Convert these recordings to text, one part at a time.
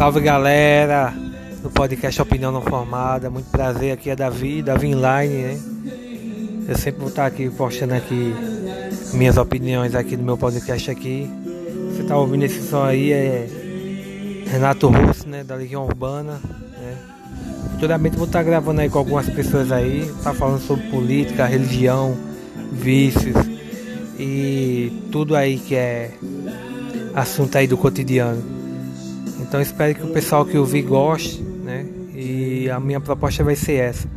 Salve galera do podcast Opinião Não Formada. Muito prazer, aqui é Davi, Davi Inline, né? Eu sempre vou estar aqui postando aqui minhas opiniões aqui no meu podcast aqui. Você tá ouvindo esse som aí é Renato Russo, né? Da Legião Urbana, né? Futuramente vou estar gravando aí com algumas pessoas aí, tá falando sobre política, religião, vícios e tudo aí que é assunto aí do cotidiano. Então espero que o pessoal que ouvir goste, né? E a minha proposta vai ser essa.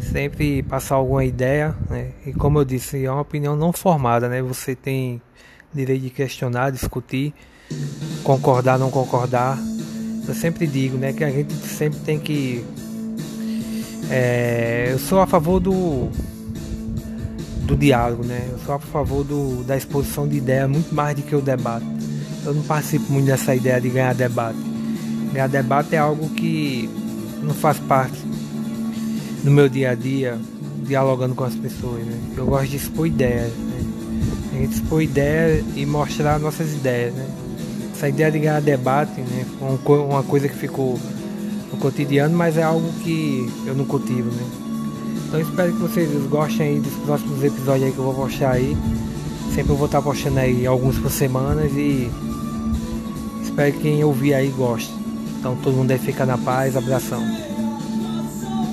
Sempre passar alguma ideia, né? E como eu disse, é uma opinião não formada, né? Você tem direito de questionar, discutir, concordar, não concordar. Eu sempre digo, né, que a gente sempre tem que é, eu sou a favor do do diálogo, né? Eu sou a favor do, da exposição de ideias muito mais do que o debate. Eu não participo muito dessa ideia de ganhar debate. Ganhar debate é algo que não faz parte do meu dia a dia, dialogando com as pessoas. Né? Eu gosto de expor ideias. Né? Expor ideias e mostrar nossas ideias. Né? Essa ideia de ganhar debate né? foi uma coisa que ficou no cotidiano, mas é algo que eu não cultivo. Né? Então espero que vocês gostem aí dos próximos episódios aí que eu vou postar aí. Sempre eu vou estar postando aí alguns por semana e espero que quem ouvir aí goste. Então todo mundo aí fica na paz, abração.